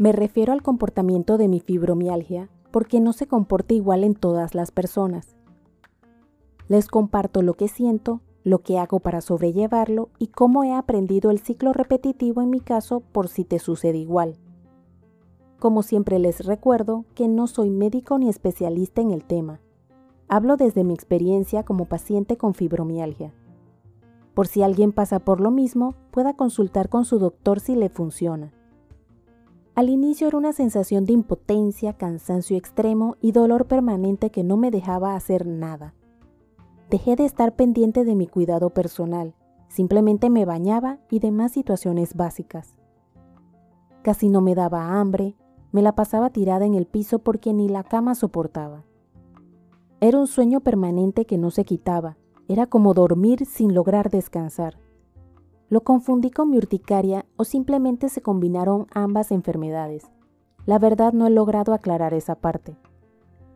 Me refiero al comportamiento de mi fibromialgia porque no se comporta igual en todas las personas. Les comparto lo que siento, lo que hago para sobrellevarlo y cómo he aprendido el ciclo repetitivo en mi caso por si te sucede igual. Como siempre les recuerdo que no soy médico ni especialista en el tema. Hablo desde mi experiencia como paciente con fibromialgia. Por si alguien pasa por lo mismo, pueda consultar con su doctor si le funciona. Al inicio era una sensación de impotencia, cansancio extremo y dolor permanente que no me dejaba hacer nada. Dejé de estar pendiente de mi cuidado personal, simplemente me bañaba y demás situaciones básicas. Casi no me daba hambre, me la pasaba tirada en el piso porque ni la cama soportaba. Era un sueño permanente que no se quitaba, era como dormir sin lograr descansar. Lo confundí con mi urticaria o simplemente se combinaron ambas enfermedades. La verdad no he logrado aclarar esa parte.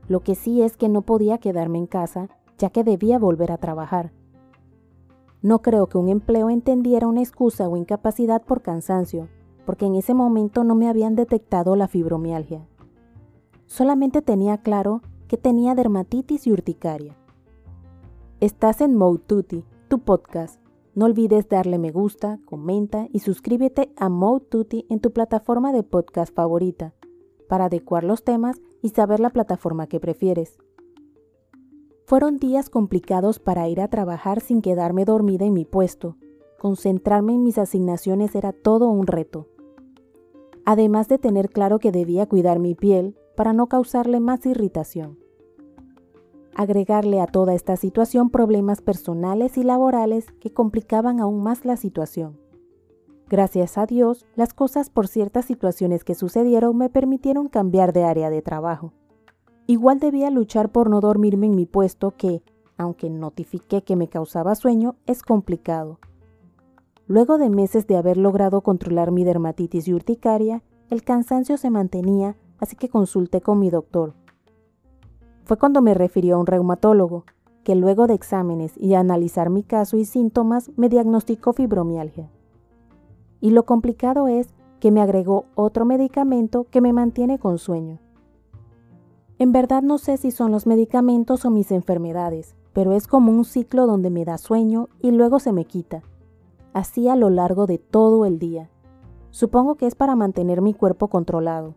Lo que sí es que no podía quedarme en casa, ya que debía volver a trabajar. No creo que un empleo entendiera una excusa o incapacidad por cansancio, porque en ese momento no me habían detectado la fibromialgia. Solamente tenía claro que tenía dermatitis y urticaria. Estás en Mode tu podcast no olvides darle me gusta, comenta y suscríbete a Mode en tu plataforma de podcast favorita para adecuar los temas y saber la plataforma que prefieres. Fueron días complicados para ir a trabajar sin quedarme dormida en mi puesto. Concentrarme en mis asignaciones era todo un reto. Además de tener claro que debía cuidar mi piel para no causarle más irritación agregarle a toda esta situación problemas personales y laborales que complicaban aún más la situación. Gracias a Dios, las cosas por ciertas situaciones que sucedieron me permitieron cambiar de área de trabajo. Igual debía luchar por no dormirme en mi puesto que, aunque notifiqué que me causaba sueño, es complicado. Luego de meses de haber logrado controlar mi dermatitis y urticaria, el cansancio se mantenía, así que consulté con mi doctor, fue cuando me refirió a un reumatólogo, que luego de exámenes y analizar mi caso y síntomas me diagnosticó fibromialgia. Y lo complicado es que me agregó otro medicamento que me mantiene con sueño. En verdad no sé si son los medicamentos o mis enfermedades, pero es como un ciclo donde me da sueño y luego se me quita. Así a lo largo de todo el día. Supongo que es para mantener mi cuerpo controlado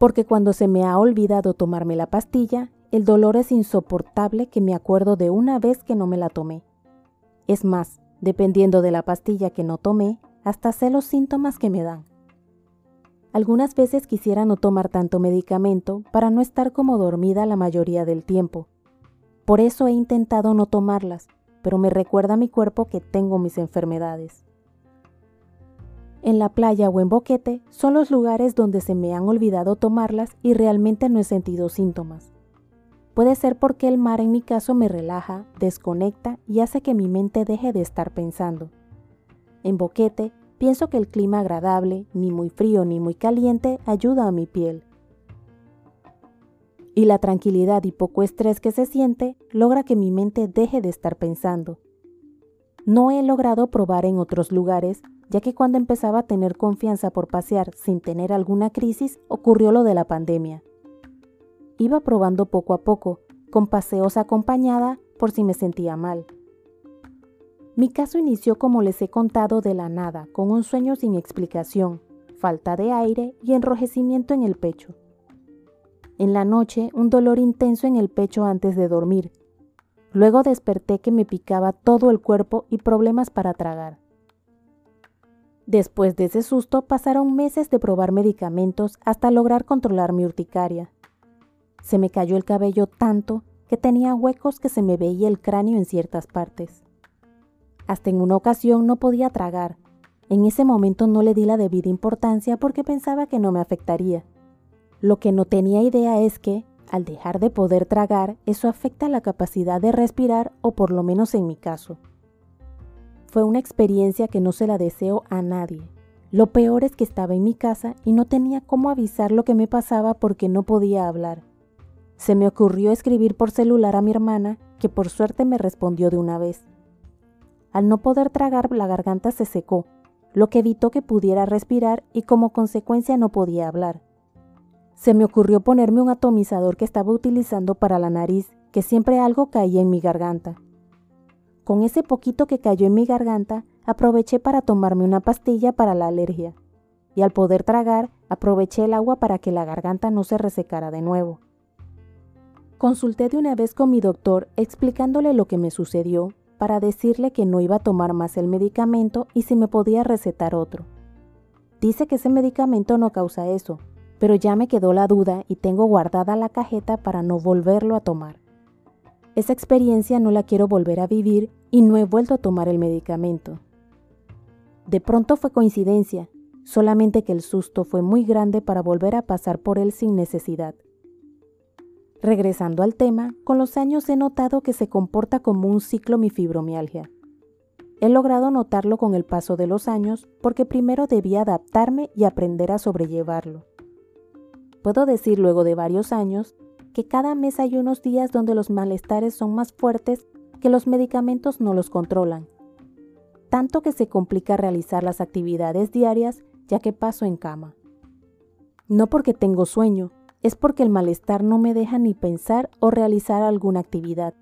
porque cuando se me ha olvidado tomarme la pastilla, el dolor es insoportable que me acuerdo de una vez que no me la tomé. Es más, dependiendo de la pastilla que no tomé, hasta sé los síntomas que me dan. Algunas veces quisiera no tomar tanto medicamento para no estar como dormida la mayoría del tiempo. Por eso he intentado no tomarlas, pero me recuerda a mi cuerpo que tengo mis enfermedades en la playa o en boquete son los lugares donde se me han olvidado tomarlas y realmente no he sentido síntomas. Puede ser porque el mar en mi caso me relaja, desconecta y hace que mi mente deje de estar pensando. En boquete pienso que el clima agradable, ni muy frío ni muy caliente, ayuda a mi piel. Y la tranquilidad y poco estrés que se siente logra que mi mente deje de estar pensando. No he logrado probar en otros lugares ya que cuando empezaba a tener confianza por pasear sin tener alguna crisis, ocurrió lo de la pandemia. Iba probando poco a poco, con paseos acompañada por si me sentía mal. Mi caso inició como les he contado de la nada, con un sueño sin explicación, falta de aire y enrojecimiento en el pecho. En la noche, un dolor intenso en el pecho antes de dormir. Luego desperté que me picaba todo el cuerpo y problemas para tragar. Después de ese susto pasaron meses de probar medicamentos hasta lograr controlar mi urticaria. Se me cayó el cabello tanto que tenía huecos que se me veía el cráneo en ciertas partes. Hasta en una ocasión no podía tragar. En ese momento no le di la debida importancia porque pensaba que no me afectaría. Lo que no tenía idea es que, al dejar de poder tragar, eso afecta la capacidad de respirar o por lo menos en mi caso. Fue una experiencia que no se la deseo a nadie. Lo peor es que estaba en mi casa y no tenía cómo avisar lo que me pasaba porque no podía hablar. Se me ocurrió escribir por celular a mi hermana, que por suerte me respondió de una vez. Al no poder tragar, la garganta se secó, lo que evitó que pudiera respirar y como consecuencia no podía hablar. Se me ocurrió ponerme un atomizador que estaba utilizando para la nariz, que siempre algo caía en mi garganta. Con ese poquito que cayó en mi garganta, aproveché para tomarme una pastilla para la alergia, y al poder tragar, aproveché el agua para que la garganta no se resecara de nuevo. Consulté de una vez con mi doctor explicándole lo que me sucedió para decirle que no iba a tomar más el medicamento y si me podía recetar otro. Dice que ese medicamento no causa eso, pero ya me quedó la duda y tengo guardada la cajeta para no volverlo a tomar. Esa experiencia no la quiero volver a vivir y no he vuelto a tomar el medicamento. De pronto fue coincidencia, solamente que el susto fue muy grande para volver a pasar por él sin necesidad. Regresando al tema, con los años he notado que se comporta como un ciclo mi fibromialgia. He logrado notarlo con el paso de los años porque primero debía adaptarme y aprender a sobrellevarlo. Puedo decir luego de varios años que cada mes hay unos días donde los malestares son más fuertes que los medicamentos no los controlan, tanto que se complica realizar las actividades diarias ya que paso en cama. No porque tengo sueño, es porque el malestar no me deja ni pensar o realizar alguna actividad.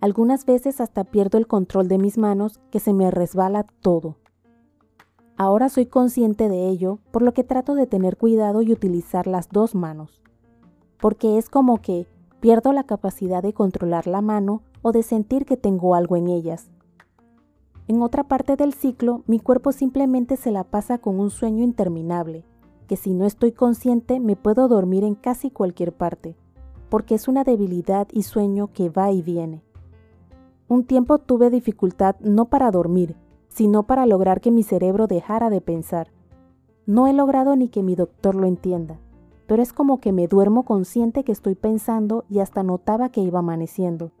Algunas veces hasta pierdo el control de mis manos que se me resbala todo. Ahora soy consciente de ello, por lo que trato de tener cuidado y utilizar las dos manos. Porque es como que pierdo la capacidad de controlar la mano o de sentir que tengo algo en ellas. En otra parte del ciclo, mi cuerpo simplemente se la pasa con un sueño interminable, que si no estoy consciente me puedo dormir en casi cualquier parte, porque es una debilidad y sueño que va y viene. Un tiempo tuve dificultad no para dormir, sino para lograr que mi cerebro dejara de pensar. No he logrado ni que mi doctor lo entienda, pero es como que me duermo consciente que estoy pensando y hasta notaba que iba amaneciendo.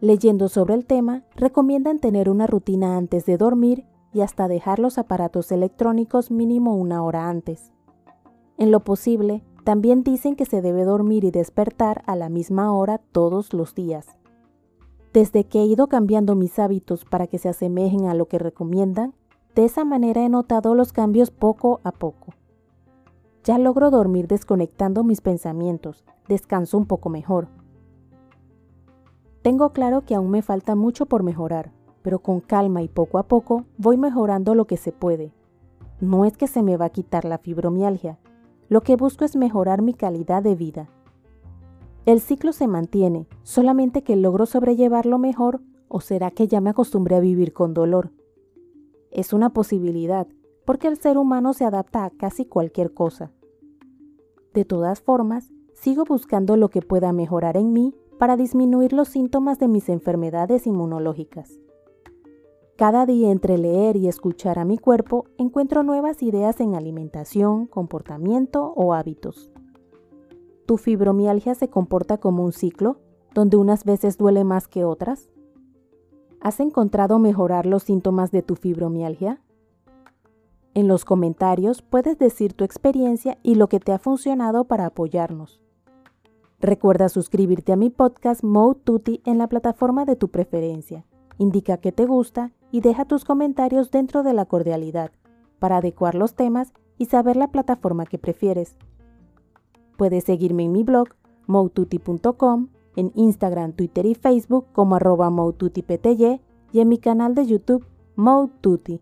Leyendo sobre el tema, recomiendan tener una rutina antes de dormir y hasta dejar los aparatos electrónicos mínimo una hora antes. En lo posible, también dicen que se debe dormir y despertar a la misma hora todos los días. Desde que he ido cambiando mis hábitos para que se asemejen a lo que recomiendan, de esa manera he notado los cambios poco a poco. Ya logro dormir desconectando mis pensamientos, descanso un poco mejor. Tengo claro que aún me falta mucho por mejorar, pero con calma y poco a poco voy mejorando lo que se puede. No es que se me va a quitar la fibromialgia, lo que busco es mejorar mi calidad de vida. El ciclo se mantiene, solamente que logro sobrellevarlo mejor o será que ya me acostumbré a vivir con dolor. Es una posibilidad, porque el ser humano se adapta a casi cualquier cosa. De todas formas, sigo buscando lo que pueda mejorar en mí para disminuir los síntomas de mis enfermedades inmunológicas. Cada día entre leer y escuchar a mi cuerpo encuentro nuevas ideas en alimentación, comportamiento o hábitos. ¿Tu fibromialgia se comporta como un ciclo, donde unas veces duele más que otras? ¿Has encontrado mejorar los síntomas de tu fibromialgia? En los comentarios puedes decir tu experiencia y lo que te ha funcionado para apoyarnos. Recuerda suscribirte a mi podcast Mode Tutti en la plataforma de tu preferencia. Indica que te gusta y deja tus comentarios dentro de la cordialidad para adecuar los temas y saber la plataforma que prefieres. Puedes seguirme en mi blog moututi.com, en Instagram, Twitter y Facebook como arroba y en mi canal de YouTube Moututi.